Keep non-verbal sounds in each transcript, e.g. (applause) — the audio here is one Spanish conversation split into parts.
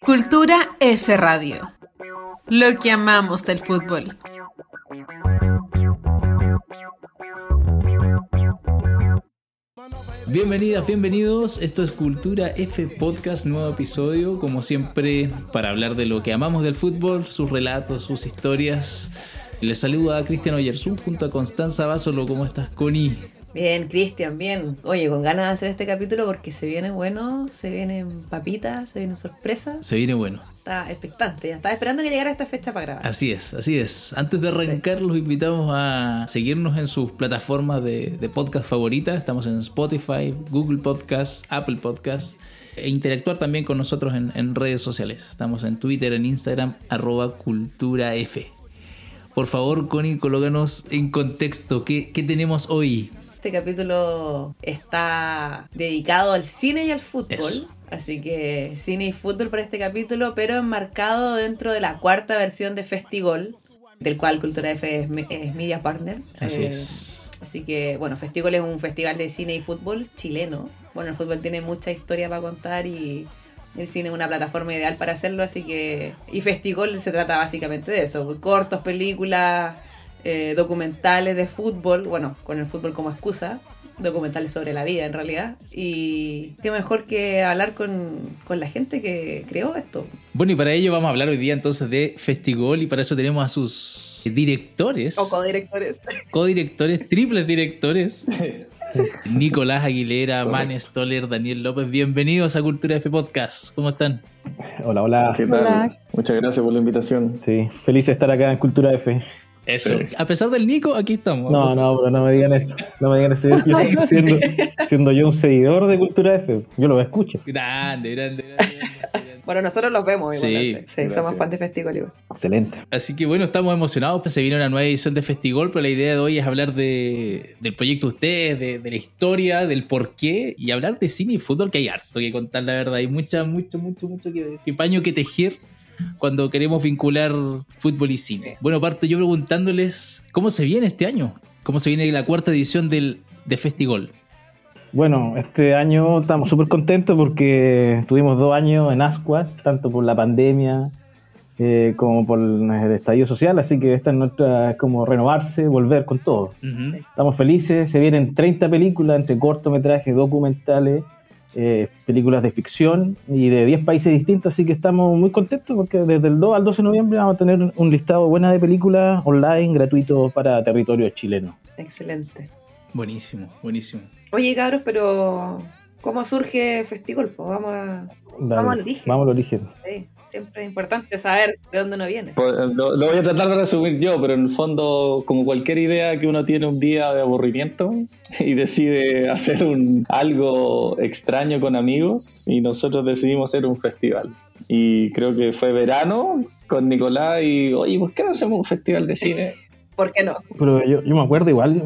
Cultura F Radio. Lo que amamos del fútbol. Bienvenidas, bienvenidos. Esto es Cultura F Podcast, nuevo episodio. Como siempre, para hablar de lo que amamos del fútbol, sus relatos, sus historias. Les saluda a Cristian Oyerzú junto a Constanza Basolo. ¿Cómo estás, Connie? Bien, Cristian, bien. Oye, con ganas de hacer este capítulo porque se viene bueno, se vienen papitas, se viene sorpresa. Se viene bueno. Está expectante, ya estaba esperando que llegara esta fecha para grabar. Así es, así es. Antes de arrancar, los invitamos a seguirnos en sus plataformas de, de podcast favoritas. Estamos en Spotify, Google Podcast, Apple Podcast. E interactuar también con nosotros en, en redes sociales. Estamos en Twitter, en Instagram, arroba culturaf. Por favor, Connie, colócanos en contexto. ¿Qué, qué tenemos hoy? Este capítulo está dedicado al cine y al fútbol. Eso. Así que cine y fútbol para este capítulo, pero enmarcado dentro de la cuarta versión de Festigol, del cual Cultura F es, me- es media partner. Así Eh, es. Así que, bueno, Festigol es un festival de cine y fútbol chileno. Bueno, el fútbol tiene mucha historia para contar y el cine es una plataforma ideal para hacerlo, así que... Y Festigol se trata básicamente de eso, cortos, películas, eh, documentales de fútbol, bueno, con el fútbol como excusa, documentales sobre la vida en realidad. Y qué mejor que hablar con, con la gente que creó esto. Bueno, y para ello vamos a hablar hoy día entonces de Festigol y para eso tenemos a sus directores, O codirectores. (laughs) codirectores, triples directores. (laughs) Nicolás Aguilera, Man Stoller, Daniel López, bienvenidos a Cultura F Podcast. ¿Cómo están? Hola, hola. ¿Qué tal? Muchas gracias por la invitación. Sí, feliz de estar acá en Cultura F. Eso. Sí. A pesar del Nico, aquí estamos. No, no, pero no me digan eso. No me digan eso. Yo, (laughs) yo- siendo, siendo yo un seguidor de Cultura F, yo lo escucho. Grande, grande, grande. Bueno, nosotros los vemos Sí, igualmente. Sí, somos gracias. fans de Festigol igual. Excelente. Así que bueno, estamos emocionados, pues se viene una nueva edición de Festigol, pero la idea de hoy es hablar de, del proyecto de ustedes, de, de la historia, del porqué y hablar de cine y fútbol, que hay harto que contar, la verdad. Hay mucha, mucho, mucho, mucho que, que paño que tejer cuando queremos vincular fútbol y cine. Bueno, parto yo preguntándoles, ¿cómo se viene este año? ¿Cómo se viene la cuarta edición del, de Festigol? Bueno, este año estamos súper contentos porque tuvimos dos años en Ascuas, tanto por la pandemia eh, como por el estallido social, así que esta es nuestra, es como renovarse, volver con todo. Estamos felices, se vienen 30 películas entre cortometrajes, documentales, eh, películas de ficción y de 10 países distintos, así que estamos muy contentos porque desde el 2 al 12 de noviembre vamos a tener un listado bueno de películas online gratuito para territorio chileno. Excelente. Buenísimo, buenísimo. Oye, cabros, pero ¿cómo surge Festigol? Pues vamos a... Dale, Vamos al origen. Vamos al origen. sí, siempre es importante saber de dónde uno viene. Pues, Lo, lo voy a tratar de resumir yo, pero en el fondo, como cualquier idea que uno tiene un día de aburrimiento (laughs) y decide hacer un, algo extraño con amigos, y nosotros decidimos hacer un festival. Y creo que fue verano con Nicolás y, oye, ¿por qué no hacemos un festival de cine? ¿Por qué no? Pero yo, yo me acuerdo igual,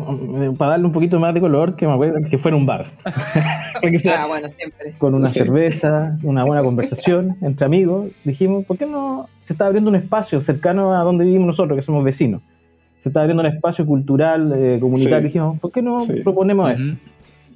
para darle un poquito más de color, que me acuerdo que fuera un bar. (laughs) Sea Ah, bueno, siempre. con una Sí. cerveza, una buena conversación entre amigos, dijimos, ¿por qué no se está abriendo un espacio cercano a donde vivimos nosotros, que somos vecinos? Se está abriendo un espacio cultural, eh, comunitario. Sí. Dijimos, ¿por qué no Sí. proponemos esto? Ujú.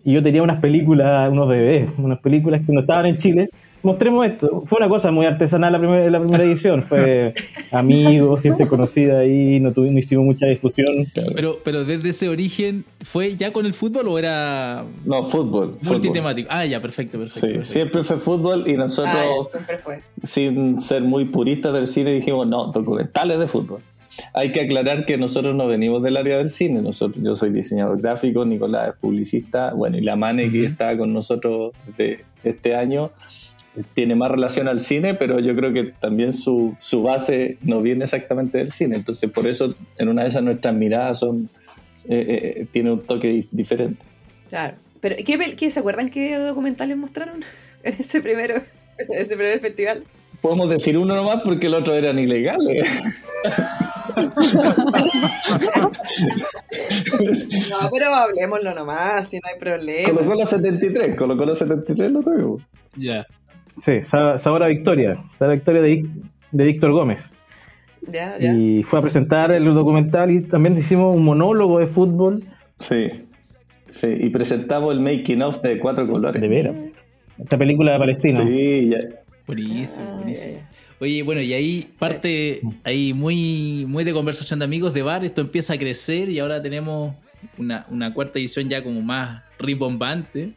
Y yo tenía unas películas, unos DVDs, unas películas que no estaban en Chile. Mostremos esto. Fue una cosa muy artesanal la primera, la primera edición. Fue (laughs) amigos, gente conocida ahí, no, tuvimos, no hicimos mucha difusión. Pero, pero desde ese origen, ¿fue ya con el fútbol o era No, fútbol. fútbol. multitemático? Ah, ya, perfecto, perfecto. Sí, perfecto. siempre fue fútbol y Ah, nosotros, ya, siempre fue. sin ser muy puristas del cine, dijimos, no, documentales de fútbol. Hay que aclarar que nosotros no venimos del área del cine. Nosotros, yo soy diseñador gráfico, Nicolás es publicista, bueno, y la Mane que está con nosotros de este año tiene más relación al cine, pero yo creo que también su, su base no viene exactamente del cine. Entonces, por eso, en una de esas nuestras miradas son eh, eh, tiene un toque di- diferente. Claro. Pero, ¿qué, ¿se acuerdan qué documentales mostraron (laughs) en ese primero, (laughs) en ese primer festival? Podemos decir uno nomás porque el otro eran ilegales. (laughs) No, pero hablemoslo nomás, si no hay problema. Colocó los 73, colocó los 73 lo tuvimos. Ya. Sí, Sa- Sabor a Victoria. Sabor a Victoria de, de Víctor Gómez. Ya, ya. Y fue a presentar el documental y también hicimos un monólogo de fútbol. Sí. Sí, y presentamos el making of de cuatro colores. De veras. Esta película de Palestina. Sí, ya, Buenísimo, buenísimo. Oye, bueno, y ahí parte ahí muy, muy de conversación de amigos de bar, esto empieza a crecer y ahora tenemos una, una cuarta edición ya como más ribombante.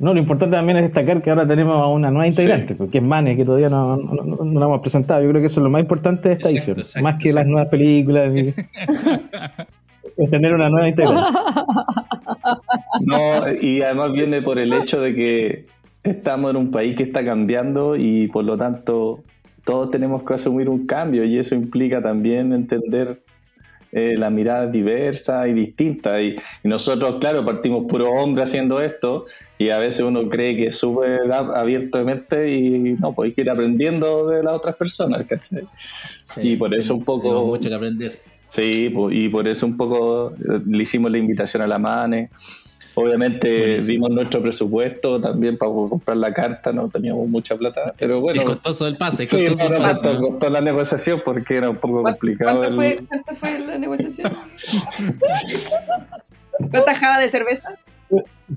No, lo importante también es destacar que ahora tenemos a una nueva integrante, porque es Mane, que todavía no, no, no- no la hemos presentado. Yo creo que eso es lo más importante de esta Exacto, edición, exacto, más que exacto. las nuevas películas. y- (laughs) es tener una nueva integrante. (laughs) No, y además viene por el hecho de que estamos en un país que está cambiando y por lo tanto todos tenemos que asumir un cambio y eso implica también entender eh, las miradas diversas y distintas. Y, y nosotros, claro, partimos puro hombre haciendo esto y a veces uno cree que es súper ab- abierto de mente y no, pues hay que ir aprendiendo de las otras personas, ¿cachai? Y por eso un poco- Tenemos mucho que aprender. Sí, y por eso un poco eh, le hicimos la invitación a la MANE. Obviamente vimos nuestro presupuesto también para comprar la carta, no teníamos mucha plata, pero bueno. es costoso el pase, Sí, costoso no, el no, pase. costó, costó la negociación porque era un poco ¿Cuánto, complicado. cuánto el- fue, cuánto fue la negociación? ¿Cuántas jabas de cerveza?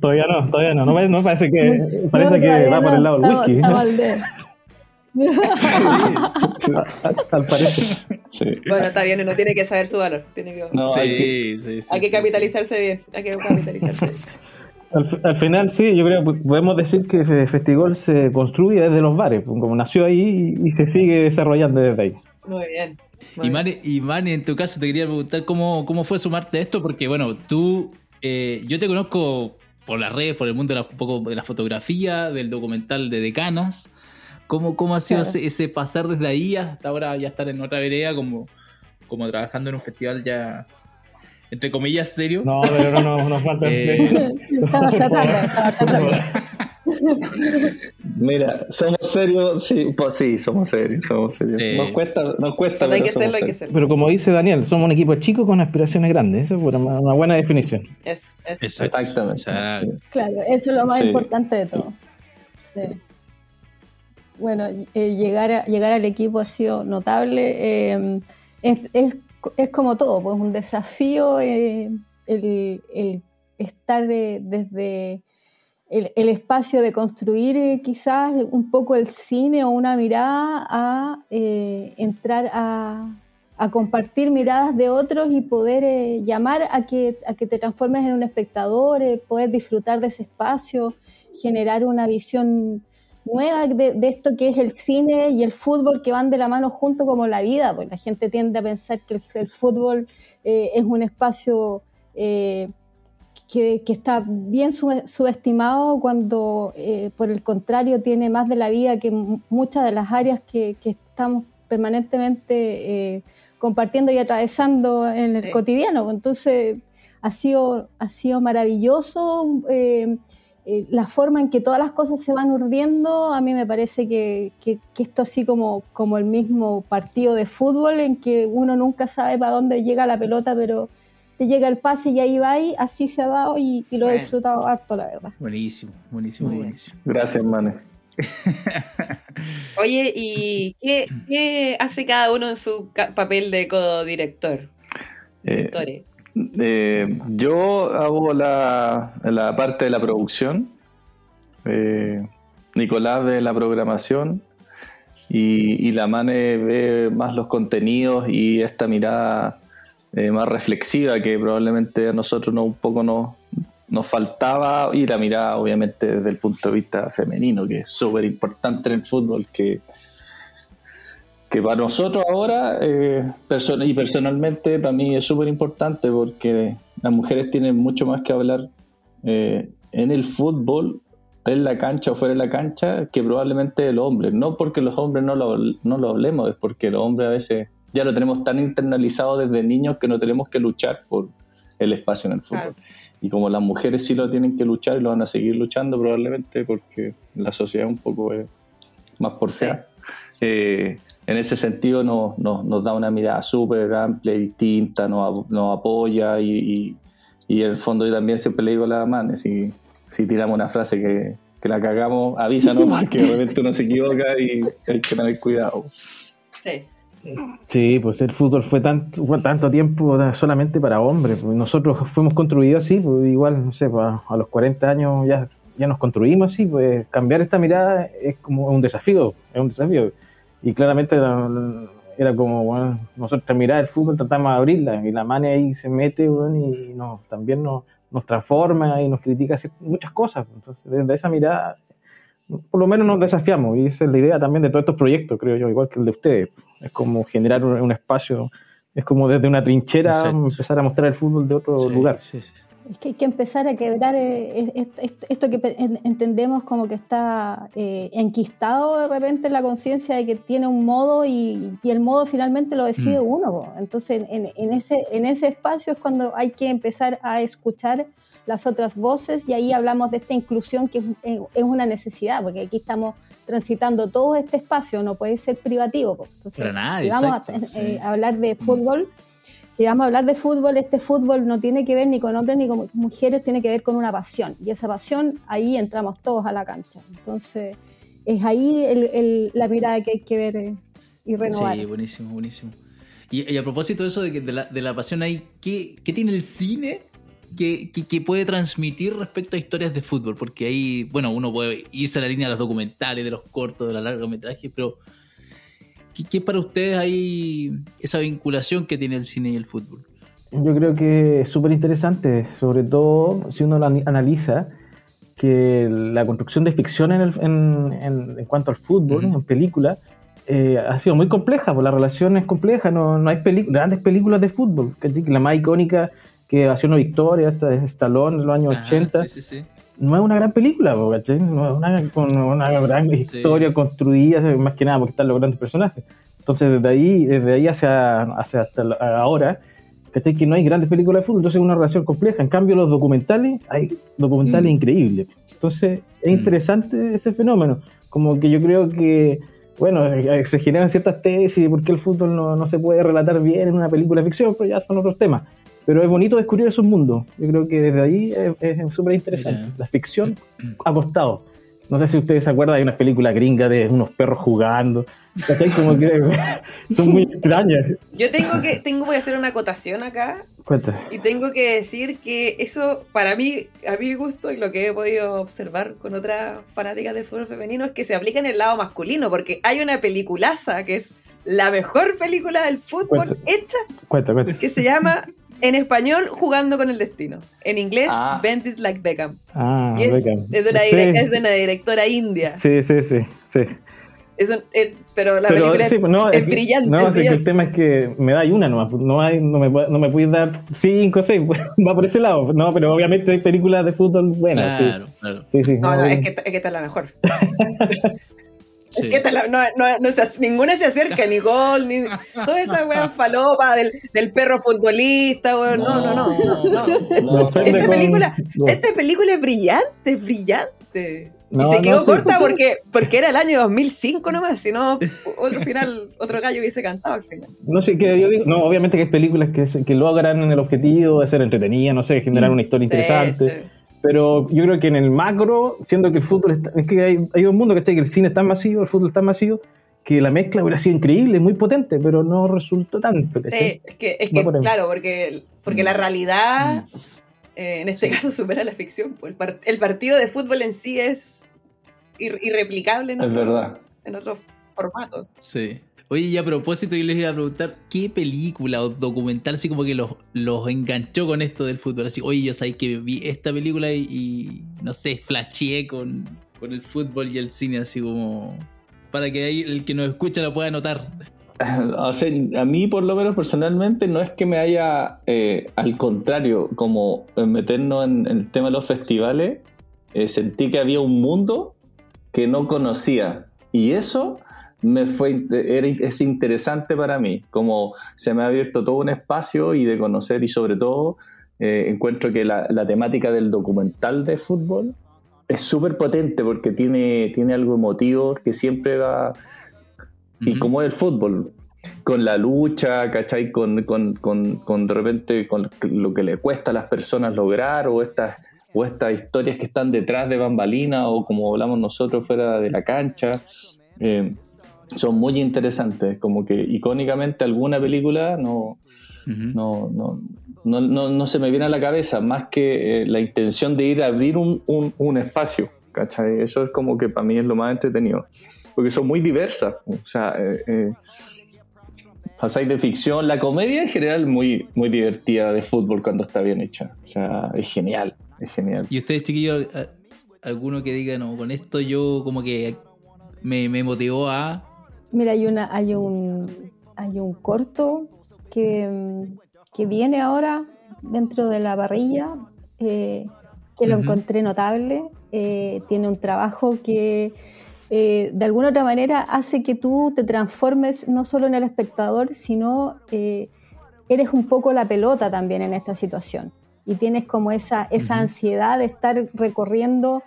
Todavía no, todavía no. No, no parece que, parece No, que va por no, el lado del whisky. Al parecer. Sí. Bueno, está bien, uno tiene que saber su valor. Tiene que, No, Sí, hay que- sí, sí, hay que sí, capitalizarse bien. Hay que capitalizarse bien. Al, fi- al final, sí, yo creo que podemos decir que Fe- Festigol se construye desde los bares, como nació ahí y, y se sigue desarrollando desde ahí. Muy bien. muy Y bien. Mane, y Mane, en tu caso te quería preguntar cómo, cómo fue sumarte a esto, porque bueno, tú, eh, yo te conozco por las redes, por el mundo de la, un poco de la fotografía, del documental de Decanas. ¿Cómo, cómo ha sido Claro. ese, ese pasar desde ahí hasta ahora ya estar en otra vereda, como, como trabajando en un festival ya, entre comillas, serio? No, pero no, no nos (laughs) falta. Eh, (laughs) Estaba tratando, estaba tratando. Mira, somos serios, sí, pues sí, somos serios, somos serios. Sí. Nos cuesta, nos cuesta. Cuando hay pero que hacerlo, hay que hacerlo. Pero como dice Daniel, somos un equipo chico con aspiraciones grandes. Esa es una, una buena definición. Eso, eso. Exacto. Exactamente. Sí. Claro, eso es lo más Sí. importante de todo. Sí. Bueno, eh, llegar, a- llegar al equipo ha sido notable. eh, es, es- es como todo, pues un desafío eh, el, el estar desde el, el espacio de construir quizás un poco el cine o una mirada a entrar a, a compartir miradas de otros y poder llamar a que, a que te transformes en un espectador, poder disfrutar de ese espacio, generar una visión nueva de, de esto que es el cine y el fútbol que van de la mano junto como la vida, pues la gente tiende a pensar que el, el fútbol eh, es un espacio eh, que, que está bien sube- subestimado cuando eh, por el contrario tiene más de la vida que muchas de las áreas que, que estamos permanentemente compartiendo y atravesando en el Sí. cotidiano. Entonces ha sido, ha sido maravilloso eh, la forma en que todas las cosas se van urdiendo. A mí me parece que, que- que esto así como, como el mismo partido de fútbol en que uno nunca sabe para dónde llega la pelota, pero te llega el pase y ahí va y así se ha dado y, y lo he disfrutado harto, la verdad. Buenísimo, buenísimo, Muy bien. buenísimo. Gracias, Mane. (laughs) Oye, ¿y qué, qué hace cada uno en su papel de codirector? Eh, Directores. Eh, yo hago la, la parte de la producción, eh, Nicolás ve la programación y, y la Mane ve más los contenidos y esta mirada eh, más reflexiva que probablemente a nosotros no, un poco nos, nos faltaba y la mirada obviamente desde el punto de vista femenino, que es súper importante en el fútbol, que que para nosotros ahora, eh, y personalmente para mí es súper importante porque las mujeres tienen mucho más que hablar eh, en el fútbol, en la cancha o fuera de la cancha, que probablemente el hombre. No porque los hombres no lo, no lo hablemos, es porque los hombres a veces ya lo tenemos tan internalizado desde niños que no tenemos que luchar por el espacio en el fútbol. Claro. Y como las mujeres sí lo tienen que luchar y lo van a seguir luchando probablemente porque la sociedad un poco es más porfiada. Eh, en ese sentido nos, nos, nos da una mirada súper amplia y distinta, nos, nos apoya y, y, y en el fondo yo también siempre le digo a la Mane, si, si tiramos una frase que, que la cagamos, avísanos (laughs) porque de repente uno se equivoca y hay que tener cuidado. Sí. Sí, pues el fútbol fue tanto, fue tanto tiempo solamente para hombres. Pues nosotros fuimos construidos así, pues igual, no sé, pues, a los 40 años ya ya nos construimos así, pues cambiar esta mirada es como un desafío, es un desafío. Y claramente era, como, bueno, nosotros mirar el fútbol tratamos de abrirla y la mano ahí se mete, bueno, y nos, también nos, nos transforma y nos critica muchas cosas. Entonces, desde esa mirada, por lo menos nos desafiamos y esa es la idea también de todos estos proyectos, creo yo, igual que el de ustedes. Es como generar un, espacio, es como desde una trinchera empezar a mostrar el fútbol de otro lugar. Sí, sí. Es que hay que empezar a quebrar eh, esto que entendemos como que está eh, enquistado de repente en la conciencia de que tiene un modo y, el modo finalmente lo decide mm. uno. Entonces en, ese, en ese espacio es cuando hay que empezar a escuchar las otras voces y ahí hablamos de esta inclusión que es, eh, una necesidad, porque aquí estamos transitando todo este espacio, no puede ser privativo. Entonces, si vamos a, hablar de fútbol si vamos a hablar de fútbol, este fútbol no tiene que ver ni con hombres ni con mujeres, tiene que ver con una pasión. Y esa pasión, ahí entramos todos a la cancha. Entonces, es ahí la mirada que hay que ver eh, y renovar. Sí, buenísimo, buenísimo. Y, a propósito de eso, de, de, la, pasión ahí, ¿qué, tiene el cine que, puede transmitir respecto a historias de fútbol? Porque ahí, bueno, uno puede irse a la línea de los documentales, de los cortos, de los largometrajes, pero ¿Qué, para ustedes hay esa vinculación que tiene el cine y el fútbol? Yo creo que es súper interesante, sobre todo si uno lo analiza, que la construcción de ficción en, cuanto al fútbol, en película, eh, ha sido muy compleja, porque la relación es compleja, no, no hay grandes películas de fútbol. La más icónica que ha sido una victoria, esta es Stallone en los años 80. Sí, sí, no es una gran película, No es una, una gran historia construida, más que nada porque están los grandes personajes. Entonces, desde ahí, desde ahí hacia, hacia hasta ahora, ¿cachai? Que no hay grandes películas de fútbol, entonces es una relación compleja. En cambio, los documentales, hay documentales mm. increíbles. Entonces, es mm. interesante ese fenómeno. Como que yo creo que, bueno, eh, se generan ciertas tesis de por qué el fútbol no, no se puede relatar bien en una película de ficción, pero ya son otros temas pero es bonito descubrir esos mundos. Yo creo que desde ahí es súper interesante. La ficción acostado. No sé si ustedes se acuerdan, hay unas películas gringas de unos perros jugando. Como que (laughs) son muy extrañas. Yo tengo que, tengo, voy a hacer una acotación acá. Cuenta. Y tengo que decir que eso, para mí, a mi gusto, y lo que he podido observar con otras fanáticas del fútbol femenino, es que se aplica en el lado masculino, porque hay una peliculaza que es la mejor película del fútbol hecha, cuenta, cuenta. que se llama en español, Jugando con el Destino. En inglés, ah. Bend It Like Beckham. Ah, es, Beckham. Es, de una es, de una directora india. Sí, sí, sí. sí. Es eh, pero la película sí, no, es, brillante. No, es el tema es que me da una nomás. No, hay, no, me, no me puedes dar cinco o seis. (laughs) Va por ese lado. No, pero obviamente hay películas de fútbol buenas. Claro, sí. claro. Sí, sí, no, no, es que, es que esta es la mejor. (laughs) no, no, ninguna se acerca, ni gol, ni toda esa weá (laughs) falopa del, del, perro futbolista, weón. No, no, no, no. Esta, película, esta película es brillante, es brillante. y se quedó corta porque, porque era el año 2005 nomás, si no, otro final, otro gallo hubiese cantado al final. No sé, que yo digo, no, obviamente que hay películas que, que logran el objetivo de ser entretenidas, no sé, generar mm. una historia interesante. Pero yo creo que en el macro, siendo que el fútbol está, es que hay, hay un mundo que está que el cine está masivo, el fútbol está masivo, que la mezcla hubiera sido increíble, muy potente, pero no resultó tanto. Sí, es que, es que claro, porque, porque la realidad mm. eh, en este caso (laughs) supera la ficción. Pues el, el, partido de fútbol en sí es irreplicable en, es verdad. en otros formatos. Sí. Oye, y a propósito, yo les iba a preguntar, ¿qué película o documental así como que los, los enganchó con esto del fútbol? Así, oye, yo sabía que vi esta película y, no sé, flasheé con, con, el fútbol y el cine, así como para que ahí el que nos escucha lo pueda notar. (laughs) O sea, a mí por lo menos personalmente no es que me haya, eh, al contrario, como meternos en, el tema de los festivales, eh, sentí que había un mundo que no conocía. Y eso me fue, es interesante para mí, como se me ha abierto todo un espacio y de conocer y sobre todo eh, encuentro que la, temática del documental de fútbol es súper potente porque tiene, tiene algo emotivo que siempre va... Y como es el fútbol, con la lucha, ¿cachai? Con, con, con, con, de repente con lo que le cuesta a las personas lograr o estas, o estas historias que están detrás de bambalina o como hablamos nosotros fuera de la cancha. Eh, son muy interesantes, como que icónicamente alguna película no, no, no, no, no, se me viene a la cabeza más que eh, la intención de ir a abrir un, un, espacio. ¿cachai? Eso es como que para mí es lo más entretenido. Porque son muy diversas. O sea, eh, eh, pasáis de ficción. La comedia en general muy, muy divertida de fútbol cuando está bien hecha. O sea, es genial. Es genial. ¿Y ustedes, chiquillos, alguno que diga, no, con esto yo como que me, me motivó a. Mira, hay una, hay un hay un corto que, que viene ahora dentro de la parrilla, eh, que lo encontré notable. Eh, tiene un trabajo que eh, de alguna otra manera hace que tú te transformes no solo en el espectador, sino eres un poco la pelota también en esta situación. Y tienes como esa, esa ansiedad de estar recorriendo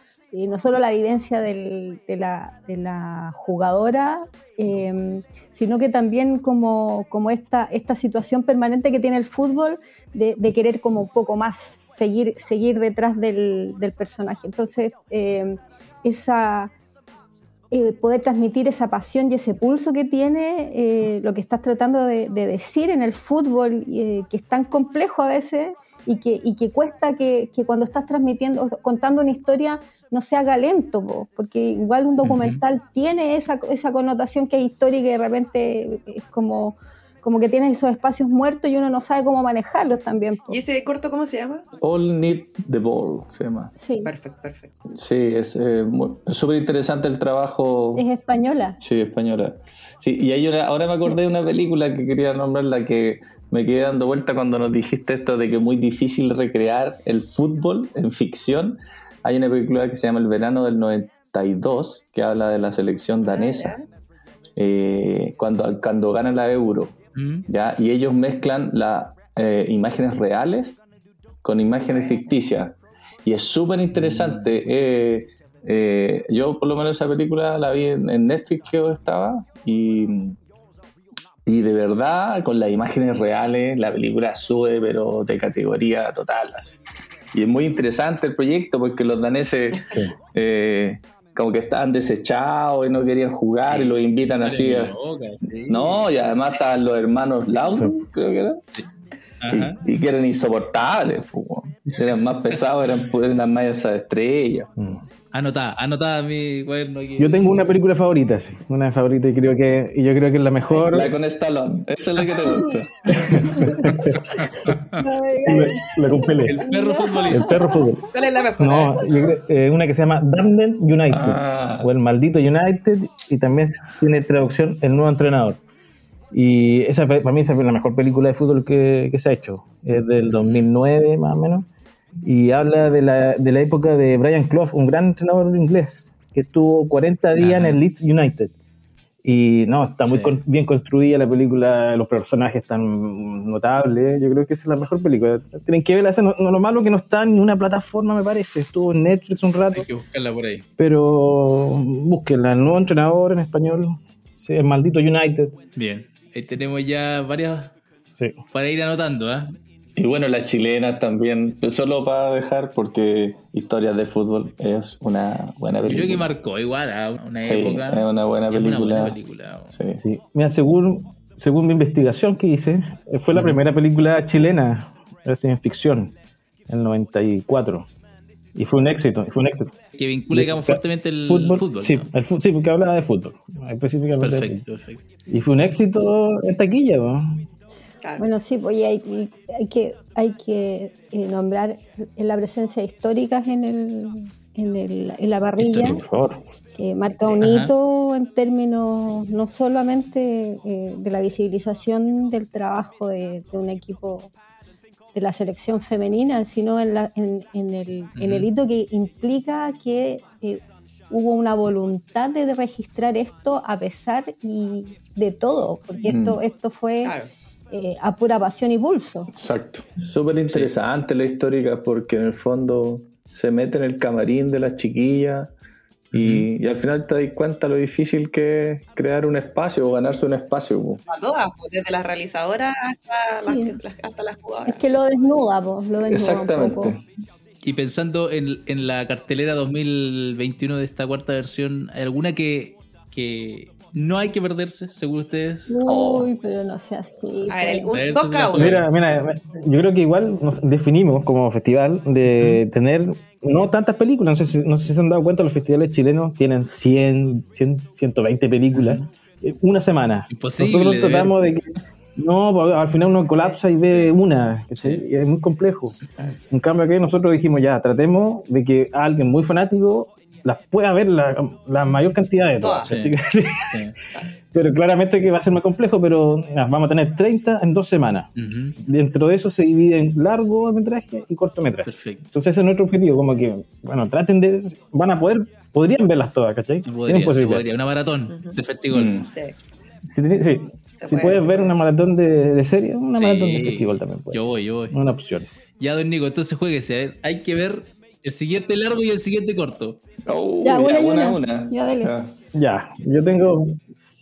no solo la vivencia de, la, jugadora, em, sino que también como, como esta, esta situación permanente que tiene el fútbol de, querer como un poco más seguir, seguir detrás del, del personaje. Entonces, em, esa, eh, poder transmitir esa pasión y ese pulso que tiene eh, lo que estás tratando de, decir en el fútbol, eh, que es tan complejo a veces y que, y que cuesta que, cuando estás transmitiendo, contando una historia, no se haga lento, porque igual un documental tiene esa, esa connotación que es histórica y de repente es como, como que tienes esos espacios muertos y uno no sabe cómo manejarlos también. ¿Y ese corto cómo se llama? All Need the Ball se llama. Sí. Perfecto, perfecto. Sí, es eh, súper interesante el trabajo. Es española. Sí, española. Sí, y hay ahora me acordé de una película que quería nombrarla que me quedé dando vuelta cuando nos dijiste esto de que es muy difícil recrear el fútbol en ficción. Hay una película que se llama El verano del 92, que habla de la selección ah, danesa, eh, cuando, cuando gana la Euro. Mm. ¿ya? Y ellos mezclan las eh, imágenes reales con imágenes ficticias. Y es súper interesante. Mm. Eh, yo por lo menos esa película la vi en, Netflix que estaba y, y de verdad con las imágenes reales la película sube pero de categoría total. Así. Y es muy interesante el proyecto porque los daneses eh, como que estaban desechados y no querían jugar y los invitan así. No, y además estaban los hermanos Lau, creo que eran. Y, que eran insoportables, eran más pesados, eran, eran más esas estrellas. Mm. Anotada, anotada mi cuaderno aquí. Yo tengo una película favorita, sí. Una favorita y creo que, y yo creo que es la mejor. La con Stallone. Esa es la que te gusta. (laughs) la, con El perro futbolista. El perro fútbol. ¿Cuál es la mejor? No, yo creo, eh, una que se llama Damned United. Ah. O El Maldito United. Y también tiene traducción El Nuevo Entrenador. Y esa para mí esa fue la mejor película de fútbol que, que se ha hecho. Es del 2009 más o menos y habla de la, de la época de Brian Clough, un gran entrenador inglés, que estuvo 40 días en el Leeds United. Y no, está muy bien construida la película, los personajes están notables. Yo creo que es la mejor película. Tienen que verla. No, no, lo malo que no está en ninguna plataforma, me parece. Estuvo en Netflix un rato. Hay que buscarla por ahí. Pero búsquenla. El nuevo entrenador en español. Sí, el maldito United. Bien. Ahí tenemos ya varias sí. para ir anotando. ¿eh? Y bueno, las chilenas también, solo para dejar, porque Historias de Fútbol es una buena película. Yo creo que marcó igual a una época. Es una buena película. Una buena película. Sí. sí. Mira, según, según mi investigación que hice, eh, fue la primera película chilena en ficción, en el 94. Y fue un éxito, fue un éxito. Que vincula, digamos, fuertemente el fútbol. sí, el sí, porque hablaba de fútbol, específicamente. Perfecto, perfecto. Y fue un éxito en taquilla, ¿no? Bueno, sí, pues hay, hay que, hay que eh, nombrar la presencia histórica en, el, en, el, en la parrilla, que marca un hito en términos no solamente eh, de la visibilización del trabajo de, un equipo de la selección femenina, sino en, la, en, en el, en el hito que implica que eh, hubo una voluntad de registrar esto a pesar y de todo, porque esto, esto fue eh, a pura pasión y pulso. Exacto. Súper interesante la histórica porque en el fondo se mete en el camarín de las chiquillas y, al final te das cuenta lo difícil que es crear un espacio o ganarse un espacio. A todas, desde las realizadoras hasta, las, hasta las jugadoras. Es que lo desnuda, lo desnuda Exactamente. Y pensando en, en, la cartelera 2021 de esta cuarta versión, ¿hay alguna que, que no hay que perderse, según ustedes. Uy, pero no sea así. A ver, el, un, dos. Mira, mira, yo creo que igual nos definimos como festival de tener no tantas películas. No sé, si, no sé si se han dado cuenta, los festivales chilenos tienen 100, 100 120 películas eh, una semana. Imposible Nosotros de ver. tratamos de que. No, pues, al final uno colapsa y ve una, y es muy complejo. En cambio, aquí nosotros dijimos ya, tratemos de que alguien muy fanático las pueda ver la, la mayor cantidad de todas. (laughs) Pero claramente que va a ser más complejo, pero nah, vamos a tener 30 en dos semanas. Dentro de eso se divide en largometraje y cortometraje. Perfecto. Entonces ese es nuestro objetivo, como que, bueno, traten de, van a poder, podrían verlas todas, ¿cachai? Podría, podría. Una maratón de festival. Mm. Sí. Si, tiene- sí, Se si puede, puedes ver puede. una maratón de, de serie, una Sí, maratón de festival también puede Yo voy, yo voy. Una opción. Ya, don Nico, entonces jueguese. A ver, hay que ver el siguiente largo y el siguiente corto. Oh, Ya, una y una, una. una. Ya, dale. Ya. Ya, yo tengo.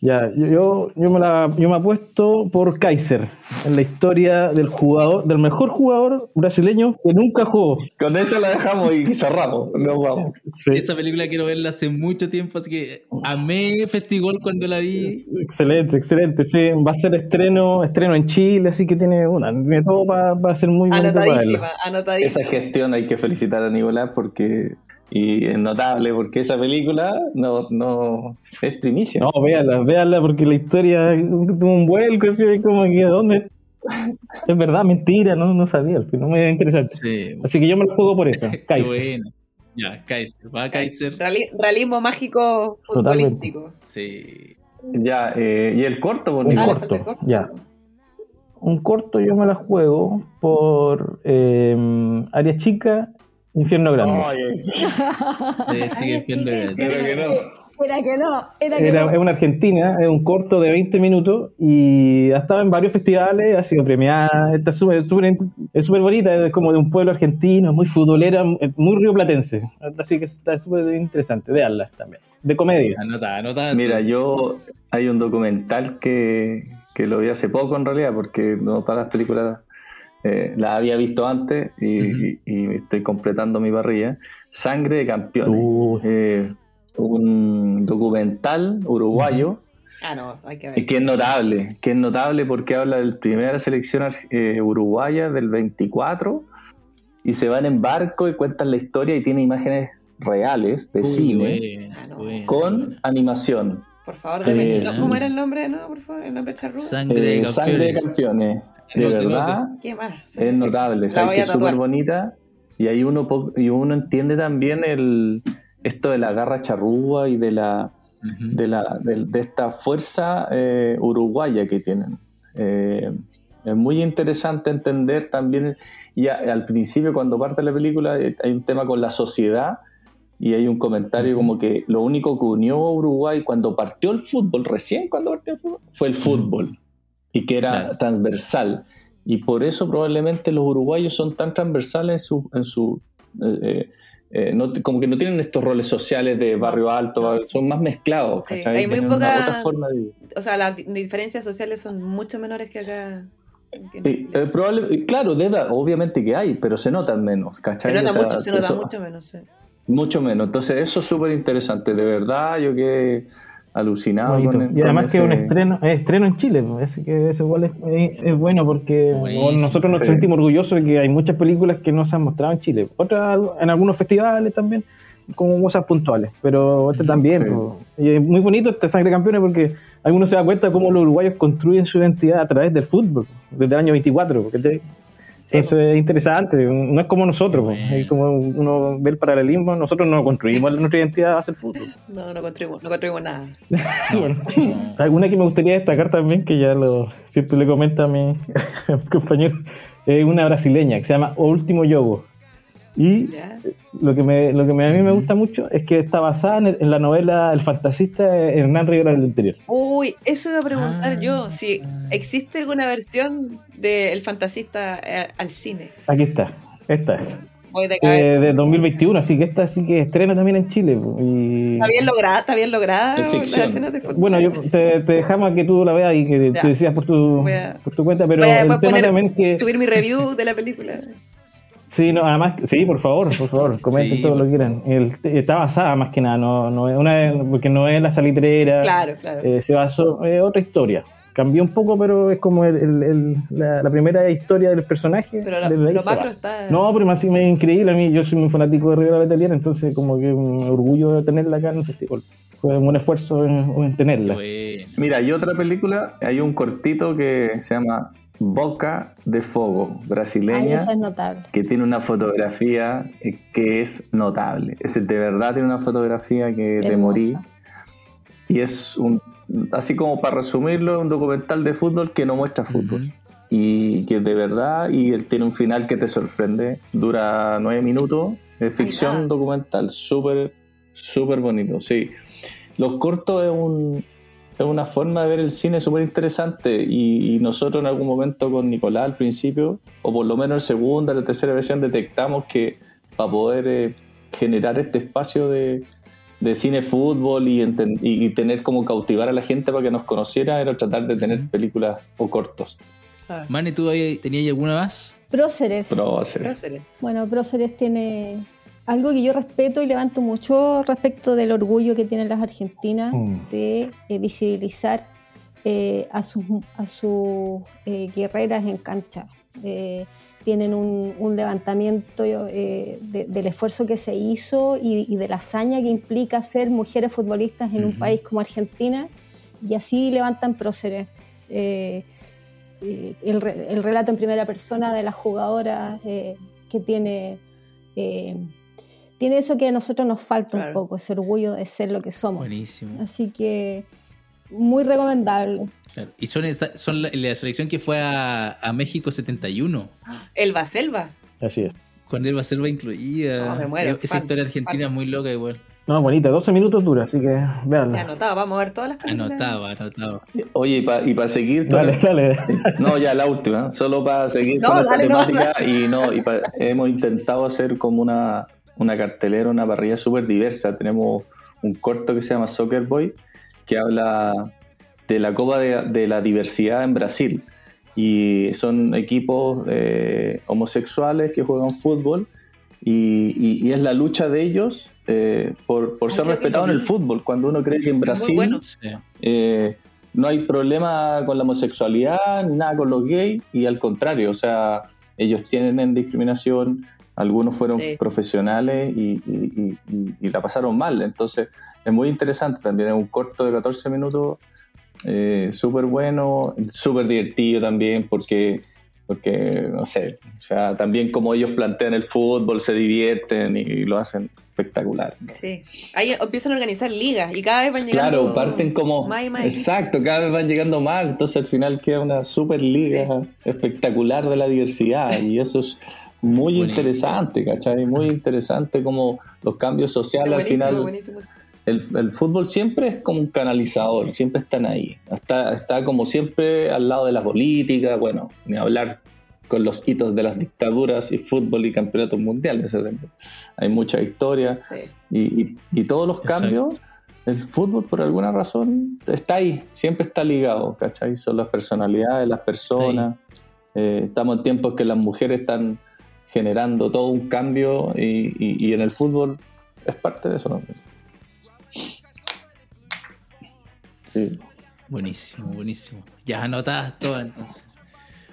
Ya, yo, yo, yo me la, yo me apuesto por Kaiser en la historia del jugador, del mejor jugador brasileño que nunca jugó. Con eso la dejamos y cerramos. Nos vamos. Sí. Esa película quiero verla hace mucho tiempo, así que amé Festival cuando la vi. Excelente, excelente. Sí, va a ser estreno, estreno en Chile, así que tiene una, tiene todo para, para ser muy Anotadísima, anotadísima. Esa gestión hay que felicitar a Nicolás porque y es notable porque esa película no, no es primicia. No, véanla, véanla porque la historia tuvo un vuelco, así, como que ¿dónde? (laughs) Es verdad, mentira, no, no sabía, al final muy interesante. Sí, Así que yo me la juego por eso, (laughs) qué Kaiser. bueno. Ya, Kaiser. Va Kaiser. Reali- realismo mágico futbolístico. Sí. Ya, eh, y el corto, por Un Ah, corto, el corto. ya. Un corto yo me la juego por eh, Área Chica, Infierno Grande. Oye, Eh, chica. viendo- pero que no. Era que no, era que Era, no. es una argentina, es un corto de 20 minutos y ha estado en varios festivales, ha sido premiada, está súper, súper- es súper bonita, es como de un pueblo argentino, es muy futbolera, es muy rioplatense, así que está súper interesante, veanla también, de comedia. Anota, anota. Mira, yo hay un documental que, que lo vi hace poco en realidad, porque no todas las películas eh, las había visto antes y, Ujú. y- y estoy completando mi parrilla. Sangre de campeones. Uh, Eh, un documental uruguayo Ah, no, hay que y ver. que es notable, que es notable porque habla de la primera selección eh, uruguaya del 24 y se van en barco y cuentan la historia y tiene imágenes reales de Uy, cine buena, Ah, buena, con buena. animación. Por favor. Eh, ¿no? ¿Cómo era el nombre? No, por favor, el nombre charrúa. Sangre de Eh, campeones. Sangre de campeones. De Note, verdad, ¿Qué más? es notable. Es súper bonita. Y ahí uno, po- y uno entiende también el, esto de la garra charrúa y de la de, la, de, de esta fuerza eh, uruguaya que tienen. Eh, es muy interesante entender también, y a- al principio cuando parte la película eh, hay un tema con la sociedad y hay un comentario como que lo único que unió a Uruguay cuando partió el fútbol, recién cuando partió el fútbol, fue el fútbol y que era Claro. transversal. Y por eso probablemente los uruguayos son tan transversales en su... En su eh, eh, eh, no- como que no tienen estos roles sociales de barrio alto, barrio- son más mezclados. Sí, ¿cachai? hay muy poca- otra forma de vivir. O sea, las di- diferencias sociales son mucho menores que acá. que en Sí, eh, probable- eh, claro, debe, obviamente que hay, pero se notan menos, se ¿cachai? nota O sea, mucho, se nota eso- mucho menos. sí. mucho menos. Entonces, eso es súper interesante. De verdad, yo quedé alucinado con y además con que es un estreno, es estreno en Chile, pues, así que eso igual es, es- es bueno porque Buenísimo, nosotros nos sí. sentimos orgullosos de que hay muchas películas que no se han mostrado en Chile, otras en algunos festivales también, como cosas puntuales, pero este Ujú, también. sí. pues. Y es muy bonito este Sangre de Campeones porque algunos se da cuenta cómo los uruguayos construyen su identidad a través del fútbol, desde el año 24. ¿cachai? Entonces es interesante, no es como nosotros, es como uno ve el paralelismo, nosotros no construimos nuestra identidad hacia el fútbol. No, no construimos, no construimos nada. (laughs) Bueno, alguna que me gustaría destacar también, que ya lo siempre le comenta (laughs) a mi, compañero, es una brasileña que se llama O Último Yogo. Y lo que, me, lo que me- a mí me gusta mucho es que está basada en, el- en la novela El fantasista Hernán Rivera del Interior. Uy, eso iba a preguntar Ah. yo. Si existe alguna versión de El Fantasista eh, al cine. Aquí está, esta es. De. Eh, de 2021, así que esta sí que estrena también en Chile. Y, Está bien lograda, está bien lograda de bueno, yo te, te dejamos a que tú la veas y que Ya. tú decías por tu, a- por tu cuenta, pero Voy a el tema poner- también que... subir mi review de la película. (laughs) Sí, no, además, sí, por favor, por favor, comenten Sí, todo lo que quieran. El- está basada más que nada, no, no es una, porque no es la salitrera. Claro, claro. Eh, se basó es otra historia. Cambió un poco, pero es como el- el- el- la, la primera historia del personaje. Pero lo- lo se macro está- No, pero más sí me es increíble. A mí, yo soy muy fanático de Rivera Letelier, entonces, como que un orgullo de tenerla acá en el festival. Fue un buen esfuerzo en, en tenerla. Bueno. Mira, hay otra película, hay un cortito que se llama Boca de Fogo, Ay, brasileña. eso es notable. que tiene una fotografía eh, que es notable. Es de verdad tiene una fotografía que de Hermosa. morir. Y es un, así como para resumirlo, un documental de fútbol que no muestra fútbol. Y que de verdad, y él tiene un final que te sorprende. Dura nueve minutos. Es ficción documental. Súper, súper bonito. Sí. Los cortos es un, es una forma de ver el cine súper interesante y, y nosotros en algún momento con Nicolás al principio, o por lo menos en segunda, la tercera versión, detectamos que para poder eh, generar este espacio de, de cine fútbol y, tener como cautivar a la gente para que nos conociera era tratar de tener películas o cortos. Claro. Mane, ¿tú ahí- tenías alguna más? Próceres. Próceres. Bueno, Próceres tiene algo que yo respeto y levanto mucho respecto del orgullo que tienen las argentinas Mm. de eh, visibilizar eh, a sus, a sus eh, guerreras en cancha. Tienen un, un levantamiento eh, de- del esfuerzo que se hizo y, y de la hazaña que implica ser mujeres futbolistas en un país como Argentina y así levantan próceres. Eh, eh, el, re- el relato en primera persona de la jugadora eh, que tiene, tiene eso que a nosotros nos falta un poco, ese orgullo de ser lo que somos. Buenísimo. Así que muy recomendable. Claro. Y son, esta- son la, la selección que fue a, a México 71, Elba Selva. Así es. con Elba Selva incluida. No, me muero, Esa fan, historia argentina fan. es muy loca igual. No, bonita, 12 minutos dura, así que veanla. anotado, vamos a ver todas las películas. Anotaba, anotaba. Oye, y para seguir... todo- Dale, dale. No, ya la última, solo para seguir No, con esta dale, no, temática y no, y pa- hemos intentado hacer como una, una cartelera, una parrilla súper diversa. Tenemos un corto que se llama Soccer Boy, que habla de la Copa de, de la Diversidad en Brasil. Y son equipos eh, homosexuales que juegan fútbol y, y- y es la lucha de ellos eh, por, ser respetados en el fútbol. Cuando uno cree que en Brasil bueno. Eh, no hay problema con la homosexualidad ni nada con los gays y al contrario, o sea, ellos tienen discriminación, algunos fueron Sí. profesionales y, y- y- y- la pasaron mal, entonces es muy interesante también, es un corto de 14 minutos, eh, súper bueno, súper divertido también porque, porque, no sé, o sea, también como ellos plantean el fútbol, se divierten y lo hacen espectacular. Sí. Ahí empiezan a organizar ligas y cada vez van llegando. Claro, parten como. más y más Exacto, cada vez van llegando más, entonces al final queda una super liga espectacular de la diversidad y eso es muy Buenísimo. interesante, ¿cachai? Muy interesante como los cambios sociales al final. buenísimo. El, el fútbol siempre es como un canalizador, siempre están ahí. Está, está como siempre al lado de la política, bueno, ni hablar con los hitos de las dictaduras y fútbol y campeonatos mundiales. Hay mucha historia Sí. y, y- y todos los Exacto. cambios, el fútbol por alguna razón está ahí, siempre está ligado, ¿cachai? Son las personalidades, las personas. Eh, estamos en tiempos que las mujeres están generando todo un cambio y, y- y en el fútbol es parte de eso también. Sí. Buenísimo, buenísimo. Ya anotadas todas entonces.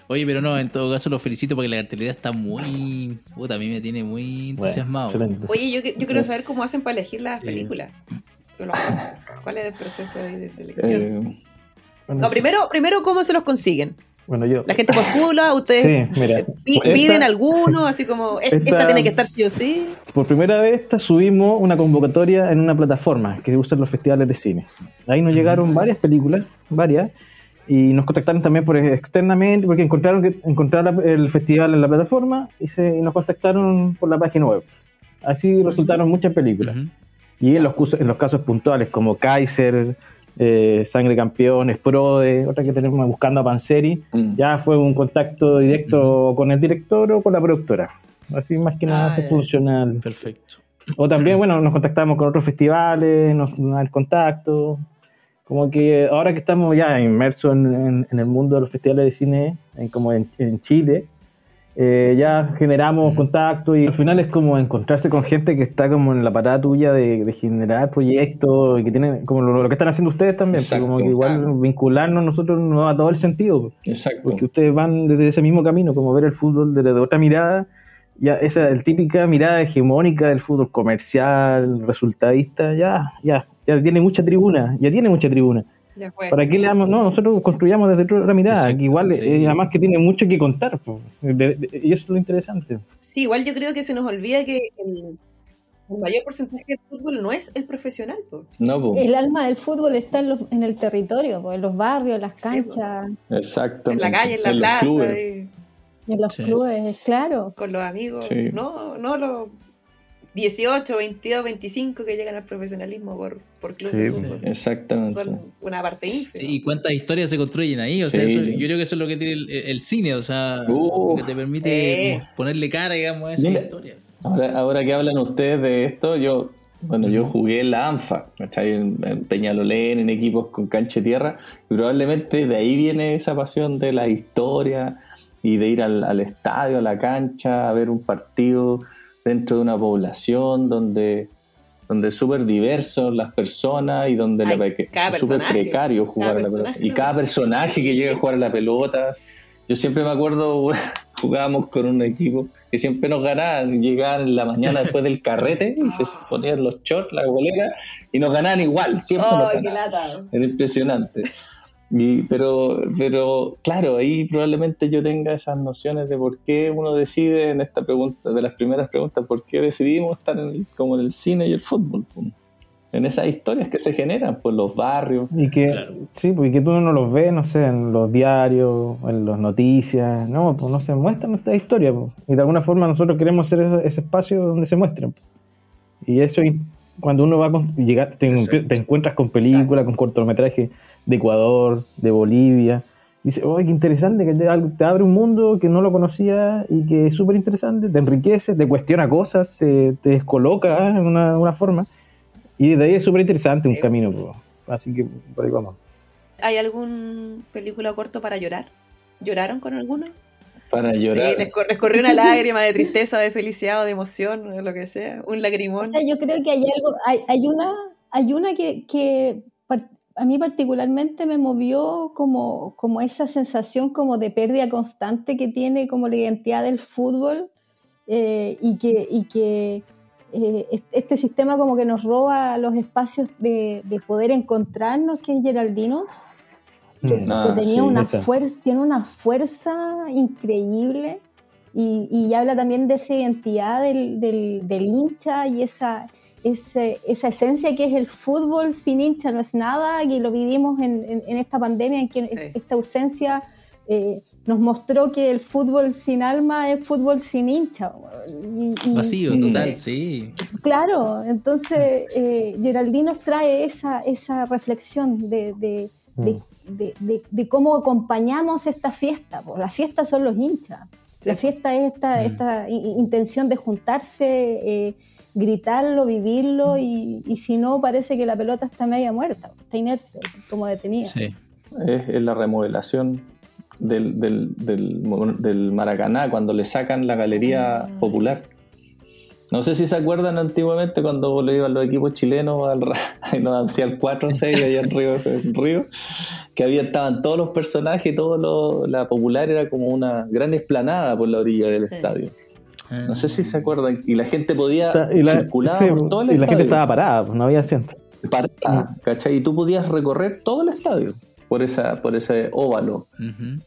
Oye, pero no, en todo caso lo felicito porque la cartelera está muy. Puta, a mí me tiene muy entusiasmado. Oye, yo, que- yo quiero saber cómo hacen para elegir las películas. ¿Cuál es el proceso ahí de selección? Eh, Bueno, no, primero, primero, ¿cómo se los consiguen? Bueno, yo. La gente postula, ustedes Sí, mira. eh, pi- esta- piden alguno, así como, "Eh, esta, esta- tiene que estar sí o sí. Por primera vez esta subimos una convocatoria en una plataforma que usan los festivales de cine. Ahí nos llegaron varias películas, varias, y nos contactaron también por externamente, porque encontraron que encontraron el festival en la plataforma y, se, y nos contactaron por la página web. Así resultaron muchas películas. Ujú. Y en los, en los casos puntuales como Kaiser, eh, Sangre Campeones, Prode, otra que tenemos buscando a Panseri, mm. ya fue un contacto directo con el director o con la productora. Así más que nada Ah, funcional. Perfecto. O también, bueno, nos contactamos con otros festivales, nos dan contacto. Como que ahora que estamos ya inmersos en, en- en el mundo de los festivales de cine, en, como en, en Chile, eh, ya generamos contacto y al final es como encontrarse con gente que está como en la parada tuya de, de generar proyectos y que tienen como lo, lo que están haciendo ustedes también, pues, como que igual vincularnos nosotros nos da todo el sentido, pues, Exacto. porque ustedes van desde ese mismo camino, como ver el fútbol desde otra mirada, ya esa el típica mirada hegemónica del fútbol comercial, resultadista, ya, ya, ya tiene mucha tribuna, ya tiene mucha tribuna. ¿Para qué le damos? No, nosotros construyamos desde otra mirada, Exacto, que igual, sí. eh, además que tiene mucho que contar, de- de- y eso es lo interesante. Sí, igual yo creo que se nos olvida que el, el mayor porcentaje del fútbol no es el profesional. po. No, po. El alma del fútbol está en, los- en el territorio, en los barrios, en las Sí, canchas, Exacto. En la calle, en la plaza, clubes. y en los Sí. clubes, claro. con los amigos. Sí. No, no los 18, 22, 25 que llegan al profesionalismo por, por club Sí, de fútbol. Exactamente. Son una parte ínfima. Sí, y cuántas historias se construyen ahí, o sea, Sí. eso- yo creo que eso es lo que tiene el, el cine, o sea, Uf. que te permite Eh. ponerle cara, digamos, a esa Mira. historia. Ahora, ahora que hablan ustedes de esto, yo, bueno, yo jugué en la ANFA, ¿cachai? En, en Peñalolén, en equipos con cancha de tierra, y probablemente de ahí viene esa pasión de la historia y de ir al, al estadio, a la cancha, a ver un partido dentro de una población donde donde es súper diverso las personas y donde Ay, la es súper precario jugar a la pelota. Y cada personaje que llega a jugar a la pelota. Yo siempre me acuerdo, (laughs) jugábamos con un equipo que siempre nos ganaban, llegaban en la mañana después del carrete y se (laughs) ponían los shorts, la bolera, y nos ganaban igual, siempre nos ¡Oh, qué ganaban. lata! Era impresionante. Y, pero, pero claro, ahí probablemente yo tenga esas nociones de por qué uno decide en esta pregunta, de las primeras preguntas, por qué decidimos estar en el- como en el cine y el fútbol. pues. En esas historias que se generan por los barrios. Y que, Claro. sí, porque tú no los ves, no sé, en los diarios, en las noticias, no, pues no se muestran estas historias, pues. y de alguna forma nosotros queremos ser ese, ese espacio donde se muestren. pues. Y eso, y cuando uno va con, llegar, te, te encuentras con películas, con cortometrajes de Ecuador, de Bolivia, y dices, ¡ay, qué interesante! Que te, te abre un mundo que no lo conocía y que es súper interesante, te enriquece, te cuestiona cosas, te, te descoloca ¿eh? en una, una forma, y desde ahí es súper interesante un camino, así que por ahí vamos. ¿Hay algún película o corto para llorar? ¿Lloraron con alguno? Para llorar. Sí, les, cor- les corrió una lágrima de tristeza, de felicidad o de emoción, o lo que sea. Un O lagrimón. sea, yo creo que hay algo, hay, hay una, hay una que, que a mí particularmente me movió como, como esa sensación como de pérdida constante que tiene como la identidad del fútbol eh, y que, y que eh, est- este sistema como que nos roba los espacios de, de poder encontrarnos, que es Geraldinos, que, Mm. Ah, que tenía sí, una esa. fuerza, tiene una fuerza increíble y, y habla también de esa identidad del, del- del hincha y esa, ese- esa esencia que es el fútbol sin hincha, no es nada, y lo vivimos en, en- en esta pandemia, en que Sí. esta ausencia eh, nos mostró que el fútbol sin alma es fútbol sin hincha. Y- y- Vacío, Mm. total, sí. Claro, entonces eh, Geraldine nos trae esa, esa reflexión de, de- de- de- de- de cómo acompañamos esta fiesta. po. La fiesta son los hinchas. La fiesta es esta, Mm. esta intención de juntarse, eh, gritarlo, vivirlo, y, y si no, parece que la pelota está media muerta, está inerte, como detenida. Sí. es, es la remodelación del, del, del, del Maracaná cuando le sacan la galería Ah. popular. No sé si se acuerdan antiguamente cuando le iban los equipos chilenos al ra- y nos hacían 4 o 6 allá en Río, en Río, que había, estaban todos los personajes, todo lo, la popular era como una gran esplanada por la orilla del Sí. estadio. No sé si se acuerdan, y la gente podía Y la, circular sí, por todo el y la gente estadio. estaba parada, pues, no había asiento. Parada, ¿cachai? Y tú podías recorrer todo el estadio por, esa, por ese óvalo.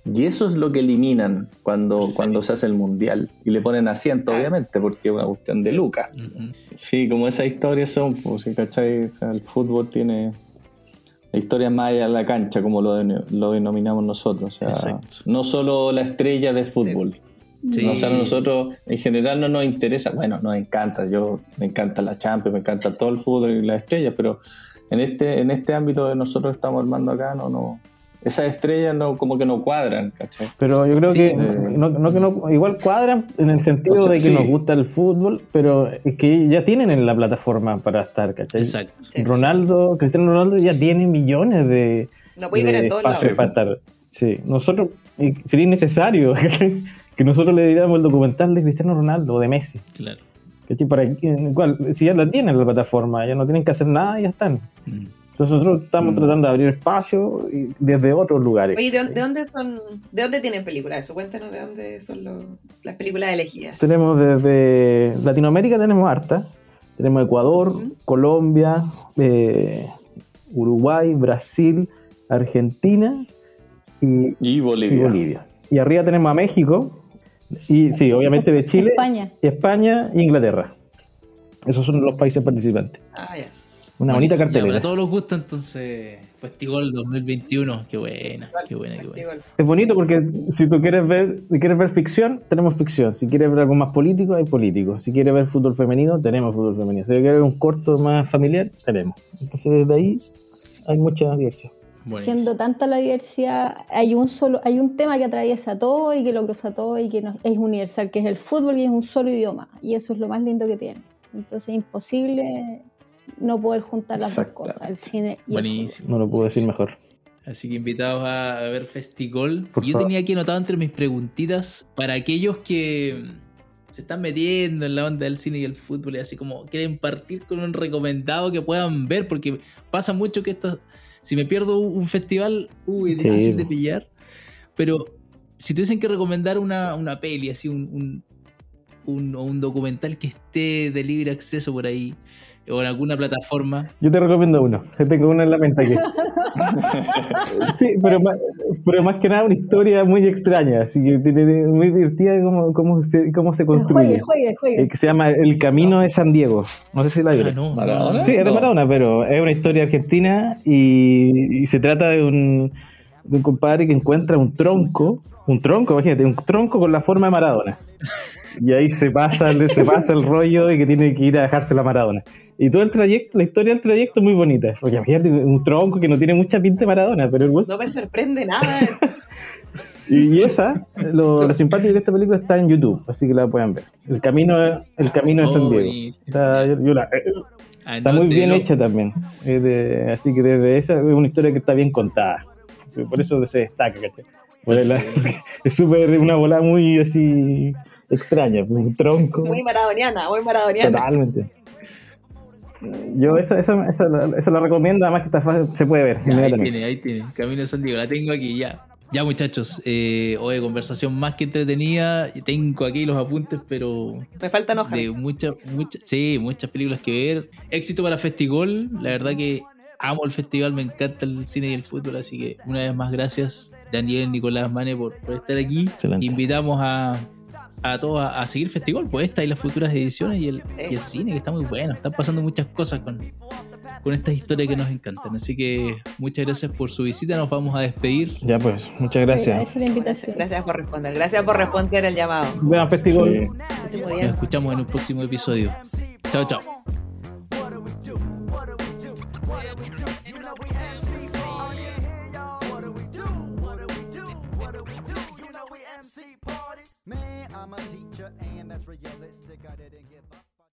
Y eso es lo que eliminan cuando, cuando se hace el mundial. Y le ponen asiento, Ah. obviamente, porque es una cuestión de lucas. Sí, como esas historias son, pues, ¿sí, ¿cachai? O sea, el fútbol tiene historias más allá de la cancha, como lo, den- lo denominamos nosotros. O sea, Exacto. no solo la estrella de fútbol. Sí. No, o sea, a nosotros en general no nos interesa, bueno, nos encanta, yo me encanta la Champions, me encanta todo el fútbol y las estrellas, pero en este, en este ámbito que nosotros estamos armando acá, no, no, esas estrellas no, como que no cuadran, ¿cachai? Pero yo creo Sí, que, eh. no, no que no, igual cuadran en el sentido O sea, de que sí. nos gusta el fútbol, pero es que ya tienen en la plataforma para estar, ¿cachai? Exacto. Ronaldo, Cristiano Ronaldo ya tiene millones de, No puedes ver de en todos espacios lados. para estar. Sí, nosotros sería innecesario. (laughs) que nosotros le diríamos el documental de Cristiano Ronaldo o de Messi. Claro. ¿Cachai? Para, cual, si ya la tienen la plataforma, ya no tienen que hacer nada y ya están. Mm. Entonces nosotros estamos Mm. tratando de abrir espacio y- desde otros lugares. Oye, ¿de, dónde- de dónde son, de dónde tienen películas? Eso, cuéntanos de dónde son los- las películas elegidas. Tenemos desde Latinoamérica tenemos harta. Tenemos Ecuador. Colombia, eh, Uruguay, Brasil, Argentina y, Y y Bolivia. Bolivia. Y arriba tenemos a México y sí, obviamente de Chile, España. y España e Inglaterra. Esos son los países participantes. Ah, ya. Una bonita Buenísimo. Ya, cartelera. Para todos los gustos, entonces, Festigol 2021. Qué buena, qué buena, qué buena. Es bonito porque si tú quieres ver, si quieres ver ficción, tenemos ficción. Si quieres ver algo más político, hay político. Si quieres ver fútbol femenino, tenemos fútbol femenino. Si quieres ver un corto más familiar, tenemos. Entonces desde ahí hay mucha diversión. Buenísimo. Siendo tanta la diversidad, hay un solo, hay un tema que atraviesa todo y que lo cruza todo y que no- es universal, que es el fútbol y es un solo idioma. Y eso es lo más lindo que tiene. Entonces es imposible no poder juntar las dos cosas, el cine y el Buenísimo. No lo puedo decir mejor. Así que invitados a, ver Festigol. Por Yo favor. tenía aquí anotado entre mis preguntitas para aquellos que se están metiendo en la onda del cine y el fútbol y así como quieren partir con un recomendado que puedan ver, porque pasa mucho que esto, si me pierdo un festival, uy, es Sí. difícil de pillar. Pero si tuviesen que recomendar una, una peli, así un, un, un- o un documental que esté de libre acceso por ahí, o en alguna plataforma, Yo te recomiendo uno. Yo tengo uno en la mente aquí. (laughs) sí, pero más, pero más que nada una historia muy extraña. Así que tiene- muy divertida cómo, cómo, se, cómo se construye. Juegue, juegue, juegue. Eh, que se llama El Camino de San Diego. No sé si la Ah, vieron. no, Maradona. Sí, es de. Maradona, pero es una historia argentina y, y se trata de un, de un compadre que encuentra un tronco, un tronco, imagínate, un tronco con la forma de Maradona. Y ahí se pasa, el- se pasa el rollo y que tiene que ir a dejárselo a Maradona. Y todo el trayecto, la historia del trayecto es muy bonita. Porque imagínate un tronco que no tiene mucha pinta de Maradona, pero el güey- No me sorprende nada. Y, y esa, lo, lo simpático de esta película está en YouTube, así que la pueden ver. El camino, el camino de San Oh, Diego. buenísimo. Está, yo- yo la- Está muy bien hecha también. Es de- así que desde esa es una historia que está bien contada. Por eso se destaca, ¿cachai? La- (laughs) es súper una bola muy así extraña, un tronco. Muy maradoniana, muy maradoniana. Totalmente. Yo esa, esa, la- esa la recomiendo, además que está fácil, se puede ver Ya, ahí tiene, ahí tiene. Camino de San Diego, la tengo aquí ya. Ya muchachos, eh, hoy conversación más que entretenida. Tengo aquí los apuntes, pero Me falta enojar. de muchas, muchas, sí, muchas películas que ver. Éxito para Festigol, la verdad que amo el festival, me encanta el cine y el fútbol, así que una vez más gracias Daniel, Nicolás, Mane por, por estar aquí. Excelente. Invitamos a, a todos a, a seguir Festigol, pues esta y las futuras ediciones y el, y el cine, que está muy bueno. Están pasando muchas cosas con, con estas historias que nos encantan. Así que muchas gracias por su visita, nos vamos a despedir. Ya pues, muchas gracias. Agradece la invitación. Gracias por responder. Gracias por responder el llamado. Buen festival. Sí. Nos escuchamos en un próximo episodio. Chao, chao.